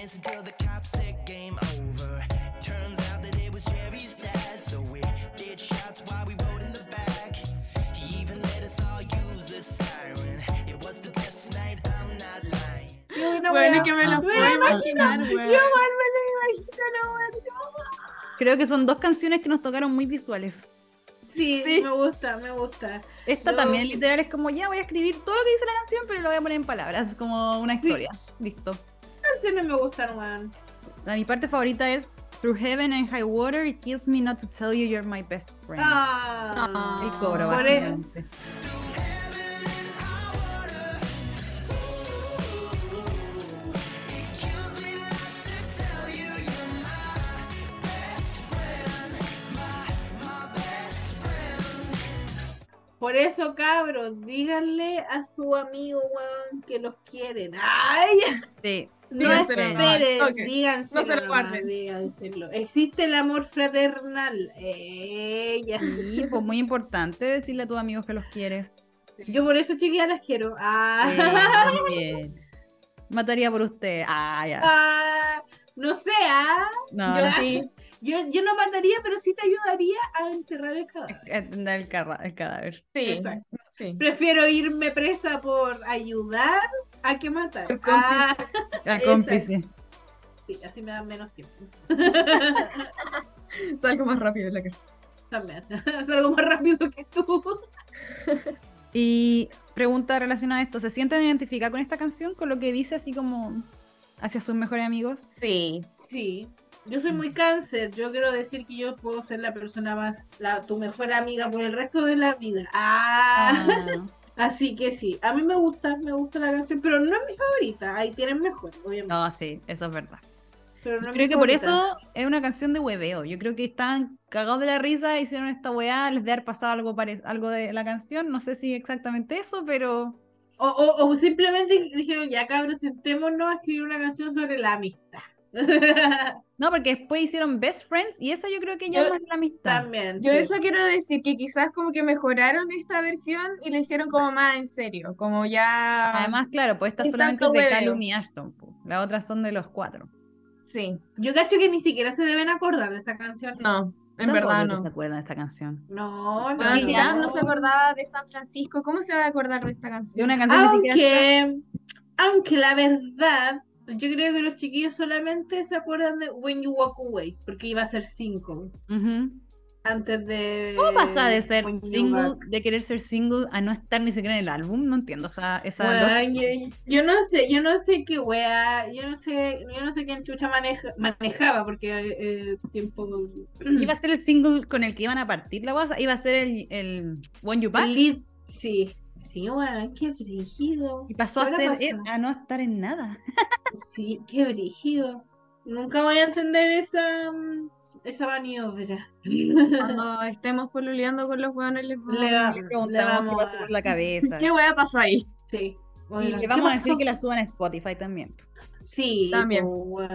Us with the cops said game over. Turns out that it was Jerry's dad, so we did shots while we rode in the back. He even let us all use the siren. It was the best night, I'm not lying. Bueno, que me lo puedo imaginar, Yo igual me lo imagino, no. Creo que son dos canciones que nos tocaron muy visuales. Sí, Sí. me gusta, me gusta. Esta Yo- también literal es como, ya voy a escribir todo lo que dice la canción, pero lo voy a poner en palabras, como una historia. Listo. Canciones me gustan, weón. Mi parte favorita es Through Heaven and High Water, it kills me not to tell you you're my best friend. Ah, El coro, Por e- básicamente. Por eso, cabros, díganle a su amigo, weón, que los quieren. ¡Ay! Sí. No esperen, nomás, ok. díganselo, No se lo guarden. díganselo. Existe el amor fraternal. Ella. Sí, pues muy importante decirle a tus amigos que los quieres. Yo por eso, chiquillas, las quiero. Ah. Eh, muy bien. Mataría por usted. Ah, ya. Ah, no sé, ¿ah? No, Yo sí. Yo, yo no mataría, pero sí te ayudaría a enterrar el cadáver. Atender el, el cadáver. Sí. Exacto. sí. Prefiero irme presa por ayudar a que matar. Por Ah, La Esa. cómplice. sí, así me dan menos tiempo. Salgo más rápido de la casa. También. Es algo más rápido que tú. Y pregunta relacionada a esto, ¿se sienten identificadas con esta canción? Con lo que dice así como hacia sus mejores amigos. Sí. Sí. Yo soy muy cáncer. Yo quiero decir que yo puedo ser la persona más, la, tu mejor amiga por el resto de la vida. Ah. Ah, Así que sí. A mí me gusta, me gusta la canción, pero no es mi favorita. Ahí tienen mejor, obviamente. no, sí, eso es verdad. Pero no Creo que por eso es una canción de hueveo. Yo creo que estaban cagados de la risa, hicieron esta weá, les debe haber pasado algo, algo de la canción. No sé si exactamente eso, pero O, o, o simplemente dijeron, ya cabros, sentémonos a escribir una canción sobre la amistad. no, porque después hicieron Best Friends y esa yo creo que ya Yo- es más la amistad. También. Yo sí. eso quiero decir, que quizás como que mejoraron esta versión y le hicieron como más en serio, como ya... Además, claro, pues esta Sin solamente es de. Calum y Ashton. po. Las otras son de los cuatro. Sí, Yo cacho que ni siquiera se deben acordar de esta canción. no, en verdad que no. se acuerdan de esta canción. No, no. Ah, ya. Adam no se acordaba de San Francisco, ¿cómo se va a acordar de esta De canción? una canción que Aunque, aunque la verdad, yo creo que los chiquillos solamente se acuerdan de When You Walk Away, porque iba a ser single antes de. ¿Cómo pasa de ser single, de querer ser single, a no estar ni siquiera en el álbum? No entiendo esa, esa yo, yo no sé, yo no sé qué wea, yo no sé, yo no sé quién chucha maneja, manejaba, porque eh, tiempo. Iba a ser el single con el que iban a partir la cosa, iba a ser el, el When You Back, El lead, sí, sí, weón, qué brígido. y pasó a ¿Qué ser a no estar en nada. Sí, qué brígido. Nunca voy a entender esa, mm, esa maniobra. Cuando estemos poluleando con los hueones les vamos Le va- Le le preguntamos qué pasó a- por la cabeza. ¿Qué hueá pasó ahí? Sí. Y le ¿qué vamos a decir que la suban a Spotify también. Sí, También.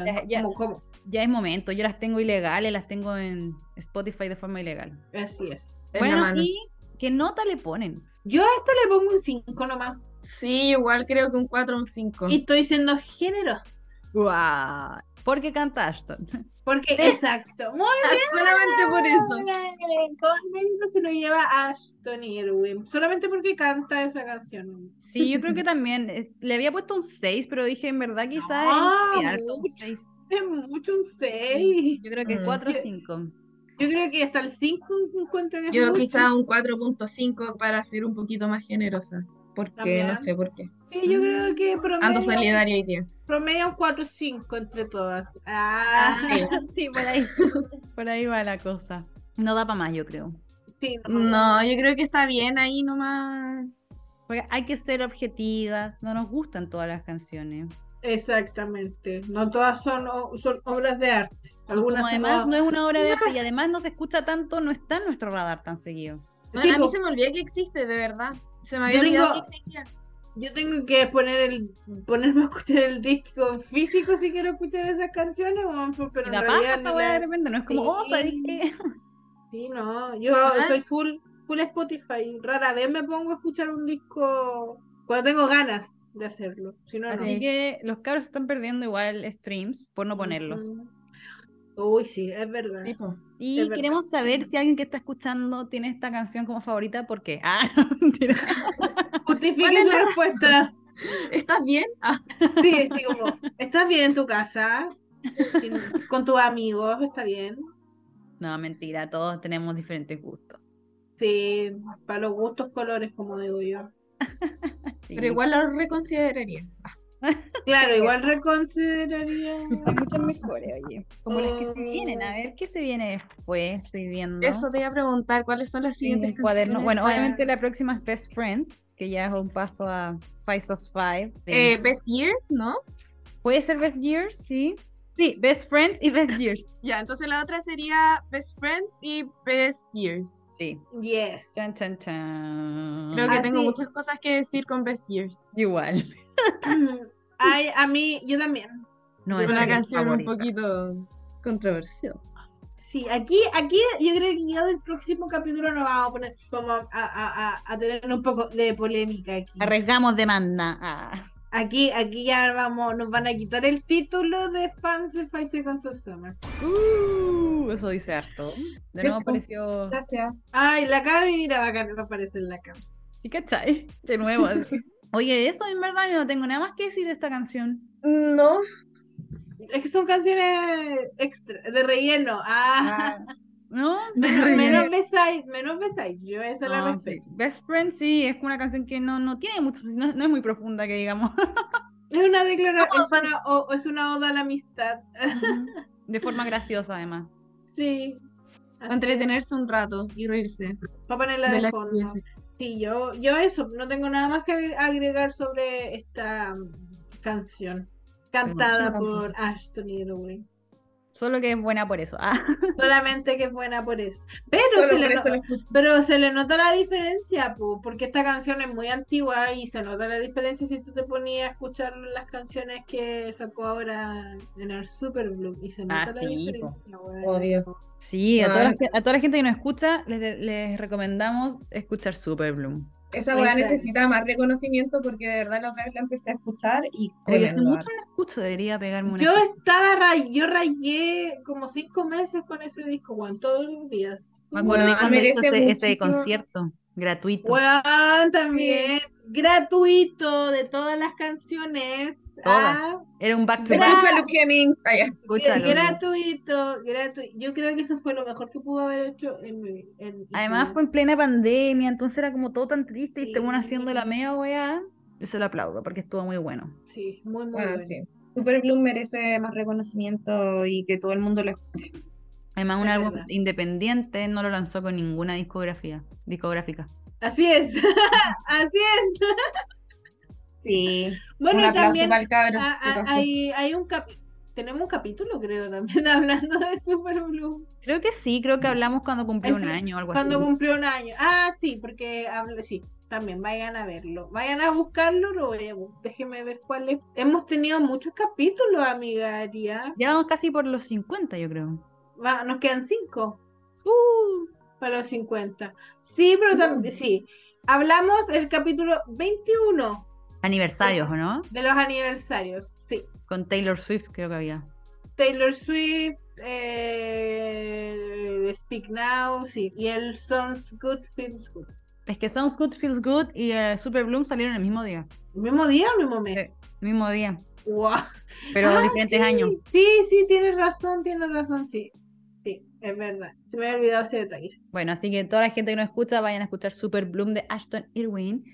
Ya- ya. ¿Cómo, cómo? Ya es momento, yo las tengo ilegales, las tengo en Spotify de forma ilegal. Así es. Bueno. ¿y qué nota le ponen? Yo a esta le pongo un 5 nomás. Sí, igual creo que un 4 o un 5. Y estoy siendo generosa. Guau. Porque canta Ashton. Porque, exacto. Muy Solamente por eso. bien. Todo el mérito se lo lleva Ashton Irwin. Solamente porque canta esa canción. Sí, yo creo que también. eh, Le había puesto un 6, pero dije, en verdad, quizás No, es muy alto un mucho. 6. Es mucho un 6. Yo creo que Mm. 4 o 5. Yo creo que hasta el 5 encuentro que Yo mucho. quizá un 4.5 para ser un poquito más generosa. Porque También. no sé por qué. Sí, yo creo que Ando promedio, solidaria hoy día. promedio un 4 5 entre todas. Ah, sí, por ahí. Por ahí va la cosa. No da para más, yo creo. sí, no. No, yo creo que está bien ahí nomás. Porque hay que ser objetivas. No nos gustan todas las canciones. Exactamente. No todas son, son obras de arte. Algunas Como además no es una obra de arte y además no se escucha tanto, no está en nuestro radar tan seguido. Bueno, Sí, a mí se me olvidó que existe, de verdad. Se me Yo había olvidado tengo- que existía. Yo tengo que poner el, ponerme a escuchar el disco físico si quiero escuchar esas canciones, pues, pero Y en la realidad paja ni esa weá la- de repente, no es como, oh, ¿sabes Sí. qué? Sí, no, yo Ah. soy full, full Spotify. Rara vez me pongo a escuchar un disco cuando tengo ganas de hacerlo. Si no, no. Así que los cabros están perdiendo igual streams por no ponerlos. Uy, sí, es verdad. Tipo, Y Es verdad. queremos saber si alguien que está escuchando tiene esta canción como favorita, ¿por qué? Ah, no, mentira. Justifique ¿Cuál es su la respuesta. ¿estás bien? Ah, Sí, así como, ¿estás bien en tu casa? Con tus amigos, ¿está bien? No, mentira, todos tenemos diferentes gustos. Sí, para los gustos colores, como digo yo. Sí. pero igual lo reconsideraría. Ah, Claro, igual reconsideraría. Hay muchas mejores, oye. Como las que se vienen, a ver qué se viene después, estoy viendo. Eso te iba a preguntar, ¿cuáles son las en siguientes el cuaderno. canciones Bueno, para- obviamente la próxima es Best Friends, que ya es un paso a Five Sos Five. Eh, Best Years, ¿no? ¿Puede ser Best Years? Sí. Sí, Best Friends y Best Years. Ya, entonces la otra sería Best Friends y Best Years. Sí. Yes. Chan, chan, chan. Creo que tengo muchas cosas que decir con Best Years. Igual. Ay, a mí, yo también. No Es Una canción favorita. un poquito controversial. Sí, aquí, aquí yo creo que ya del próximo capítulo nos vamos a poner como a, a- a- a tener un poco de polémica aquí. Arriesgamos demanda. Ah. Aquí, aquí ya vamos, nos van a quitar el título de fans de Five Seconds of Summer. Uh, eso dice harto. De nuevo apareció. Gracias. Ay, la Cami, mira, va a va a aparecer la Cami. ¿Sí cachai? De nuevo. Oye, eso en verdad yo no tengo nada más que decir de esta canción. No. Es que son canciones extra, de relleno. Ah, ¿No? menos, menos Beside, menos Beside, yo esa la No, respeto. sí. Best Friend sí, es una canción que no, no tiene mucho, no, no es muy profunda que digamos. Es una declaración, es una, o- es una oda a la amistad. De forma graciosa además. Sí. Entretenerse un rato y reírse. Para ponerla de de fondo. Sí, yo, yo eso, no tengo nada más que agregar sobre esta canción. Cantada por Ashton Irwin. Solo que es buena por eso. Ah, Solamente que es buena por eso. Pero, Solo se por le, eso no- pero se le nota la diferencia, po, porque esta canción es muy antigua y se nota la diferencia si tú te ponías a escuchar las canciones que sacó ahora en el Super Blue. Y se nota Ah, la sí, diferencia. Obvio. sí, a toda, la, Ah. ge- a toda la gente que nos escucha les, les recomendamos escuchar Super Bloom. Esa weá necesita más reconocimiento porque de verdad la otra vez la empecé a escuchar y Oye, hace mucho no escucho, debería pegarme una. Yo estaba ray, yo rayé como cinco meses con ese disco, weón, todos los días. Me acuerdo Weón, cuando hizo ese, concierto gratuito. Weón, también gratuito de todas las canciones. Todas. Ah, Era un back to back. Escúchalo. gratuito, gratuito. Yo creo que eso fue lo mejor que pudo haber hecho en mi. en- Además en- fue en plena pandemia, entonces era como todo tan triste y estaban Sí. haciendo la mega weá. Yo se lo aplaudo porque estuvo muy bueno. Sí, muy, muy Ah, bueno. sí. Super Bloom merece más reconocimiento y que todo el mundo lo escuche. Además, un Es álbum verdad. independiente no lo lanzó con ninguna discografía, discográfica. Así es, así es. Sí. Bueno, un y también cabro. hay, hay un capi- tenemos un capítulo, creo, también hablando de Super Blue. Creo que sí, creo que hablamos cuando cumplió un año o algo Cuando así. cumplió un año. Ah, sí, porque hablé, sí, también vayan a verlo. Vayan a buscarlo, lo voy a Déjenme ver cuál es. Hemos tenido muchos capítulos, amiga Aria. Ya vamos casi por los 50, yo creo. Va, nos quedan cinco Uh, para los 50. Sí, pero también, sí. Hablamos el capítulo 21 Aniversarios, ¿o no? De los aniversarios, sí. Con Taylor Swift creo que había. Taylor Swift, eh, Speak Now, sí. Y el Sounds Good, Feels Good. Es que Sounds Good, Feels Good y eh, Super Bloom salieron el mismo día. ¿El mismo día o el mismo mes? Sí. Mismo día. Guau. Pero Ah, diferentes sí. años. Sí, sí, tienes razón, tienes razón, sí. Sí, es verdad. Se me había olvidado ese detalle. Bueno, así que toda la gente que nos escucha vayan a escuchar Super Bloom de Ashton Irwin.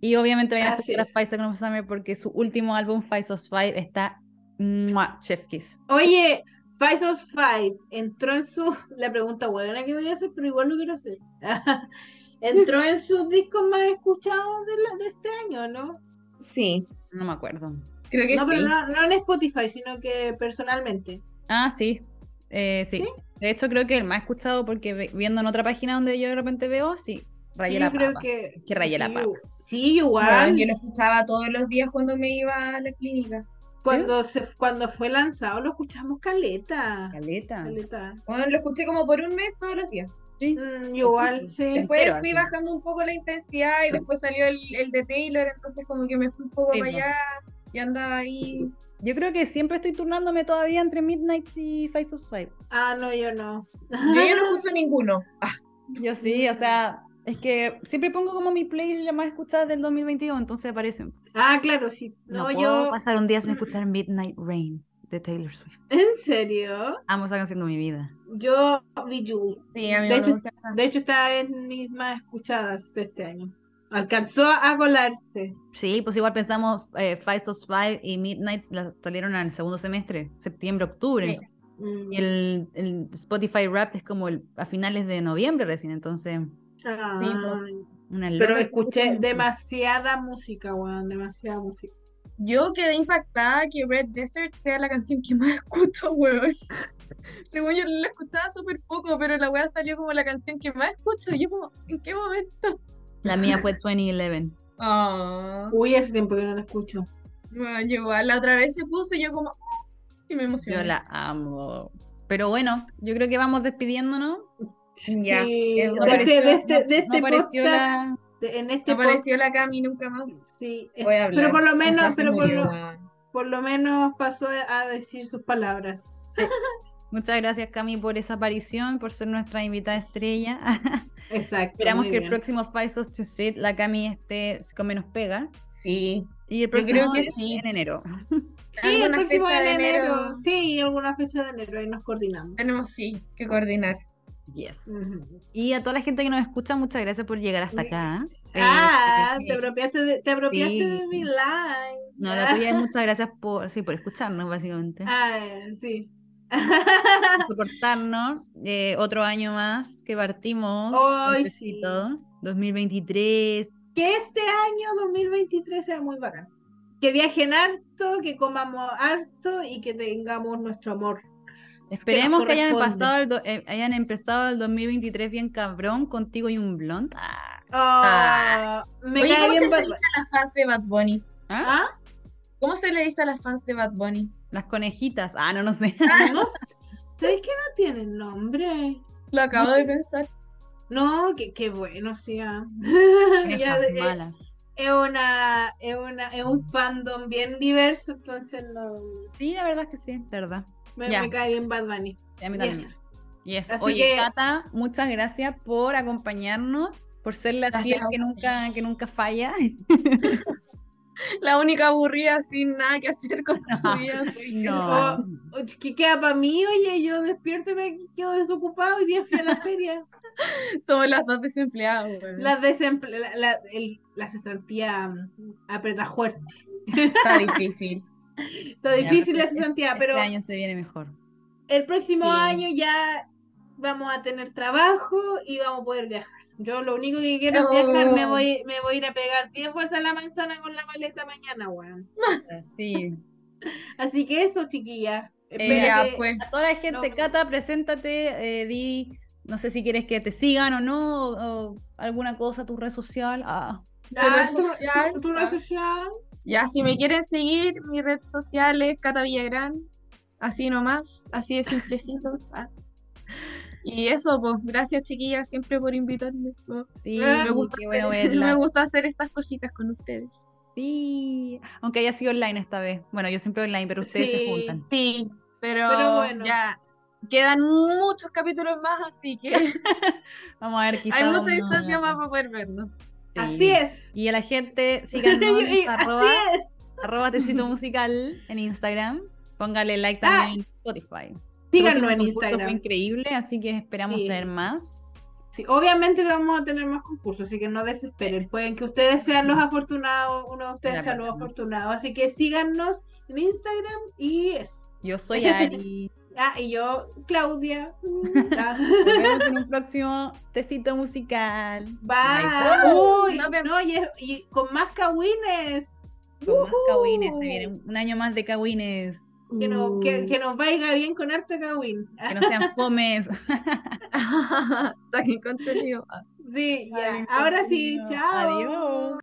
Y obviamente vayan a escuchar a es. Spice Girls Summer porque su último álbum, Five of Five, está ¡mua! Chef Kiss. Oye, Five of Five entró en su. La pregunta buena que voy a hacer, pero igual lo quiero hacer. entró en sus discos más escuchados de, la- de este año, ¿no? Sí, No me acuerdo. creo que No, sí. pero no, no en Spotify, sino que personalmente. Ah, sí. Eh, sí. ¿Sí? De hecho, creo que el más escuchado, porque viendo en otra página donde yo de repente veo, sí, rayé Sí, la yo creo papa. que. Que rayé la papa. Sí, igual. Bueno, yo lo escuchaba todos los días cuando me iba a la clínica. Cuando, se, cuando fue lanzado lo escuchamos caleta. Caleta. Caleta. Bueno, lo escuché como por un mes todos los días. Sí. Mm, igual, sí. Después fui así. bajando un poco la intensidad y después salió el, el de Taylor, entonces como que me fui un poco Sí, para allá y andaba ahí. Yo creo que siempre estoy turnándome todavía entre Midnights y Five of Five. Ah, no, yo no. Yo ya no escucho ninguno. Ah, Yo sí, o sea, es que siempre pongo como mi playlist la más escuchada del 2022, entonces aparecen. Ah, claro, sí. No, No, puedo yo. pasar un día sin escuchar Midnight Rain de Taylor Swift. ¿En serio? Amo esa canción con mi vida. Yo vi Jules. sí, a mí De me hecho, gusta. De hecho, está en mis más escuchadas de este año. Alcanzó a colarse. Sí, pues igual pensamos eh, Five of Five y Midnights las salieron en el segundo semestre, septiembre, octubre. Sí. Mm. Y el, el Spotify Wrapped es como el- a finales de noviembre recién, entonces Sí, po. una pero loca escuché demasiada música, weón, demasiada música. Yo quedé impactada que Red Desert sea la canción que más escucho, weón. Según yo la escuchaba súper poco, pero la weá salió como la canción que más escucho. Y yo como, ¿en qué momento? La mía fue 2011. Ah, Uy, hace tiempo que no la escucho. bueno, yo igual, la otra vez se puso y yo como, "Ah", y me emocioné. Yo la amo. Pero bueno, yo creo que vamos despidiéndonos. Ya, Sí, de bueno. este, de este, no- de este no apareció podcast, la- en No este apareció la Cami nunca más. sí, Voy a hablar. pero por lo menos, pero por lo, por lo menos pasó a decir sus palabras. Muchas gracias, Cami, por esa aparición, por ser nuestra invitada estrella. Exacto. Esperamos que el bien. próximo Five Souls to Sit la Cami esté con menos pega. Sí. Y el creo próximo que es sí. en enero. Sí, el ¿Alguna próximo fecha de de enero. enero? Sí, alguna fecha de enero, ahí nos coordinamos. Tenemos sí que coordinar. Yes. Y a toda la gente que nos escucha, muchas gracias por llegar hasta acá. Eh, Ah, eh, te apropiaste de, te apropiaste sí. de mi line. No, la tuya, muchas gracias por, sí, por escucharnos, básicamente. Ah, sí. Por soportarnos. Eh, otro año más que partimos. Ay, Suavecito, 2023. que este año 2023 sea muy bacán. Que viajen harto, que comamos harto y que tengamos nuestro amor. Esperemos que, hayan, pasado el do- eh, hayan empezado el 2023 bien cabrón contigo y un blond. Ah. Ah, me Oye, cae ¿cómo se bien le Bad dice a las fans de Bad Bunny? ¿Ah? ¿Ah? ¿Cómo se le dice a las fans de Bad Bunny? Las conejitas. Ah, no, no sé. No sé. ¿Sabes que no tienen nombre? Lo acabo de pensar. No, que, que bueno, sí. ah. Ya, Conejas eh, malas. es una, es una, es un fandom bien diverso, entonces no Sí, la verdad es que sí, verdad. Me, Ya. me cae bien Bad Bunny. Sí, a mí también. eso. Y eso. Así Oye, que- Cata, muchas gracias por acompañarnos, por ser la Gracias tía que nunca, que nunca falla. La única aburrida sin nada que hacer con su vida. No. O- o- ¿Qué queda para mí? Oye, yo despierto y me quedo desocupado y día fui a la feria. Somos las dos desempleadas, weón. La, desemple- la, la, el- la cesantía mm, aprieta fuerte. Está difícil. Está difícil la pues, cesantía, pero Este año se viene mejor. el próximo Sí. año ya vamos a tener trabajo y vamos a poder viajar. Yo lo único que quiero es viajar, me voy, me voy a ir a pegar 10 vueltas a la manzana con la maleta mañana, weón. Sí. Así que eso, chiquillas. Eh, pues. A toda la gente, No. Cata, preséntate, eh, di, no sé si quieres que te sigan o no, o, o alguna cosa, tu red social. Ah, Ah, red tu- social, tu- tu red social. Ya, si me quieren seguir, mi red social es Cata Villagrán. Así nomás, así de simplecito. ah. Y eso, pues, gracias chiquillas siempre por invitarme. oh. sí, Me gusta, qué bueno hacer, me gusta hacer estas cositas con ustedes. Sí, aunque haya sido online esta vez. Bueno, yo siempre online, pero ustedes se juntan. Sí, pero, Pero bueno. ya quedan muchos capítulos más, así que Vamos a ver qué hay mucha distancia más para poder vernos. Sí. Así es. Y a la gente, síganos, arroba, arroba tecito musical en Instagram. Póngale like Ah. también en Spotify. Síganos en concurso Fue Instagram. increíble, así que esperamos Sí. tener más. Sí, obviamente vamos a tener más concursos, así que no desesperen. Pueden que ustedes sean los afortunados, uno de ustedes sea los afortunados. Así que síganos en Instagram y eso. Yo soy Ari. Ah, y yo, Claudia. Ah. Nos vemos en un próximo tecito musical. Bye. Uy, vemos. no, y, es- y con más cagüines. Con más cagüines. Se viene un año más de cagüines. Que, no- que, que nos vaya bien con harto cagüín. Que no sean fomes. Saquen contenido. Sí, ya. Ahora sí, contenido. chao. Adiós.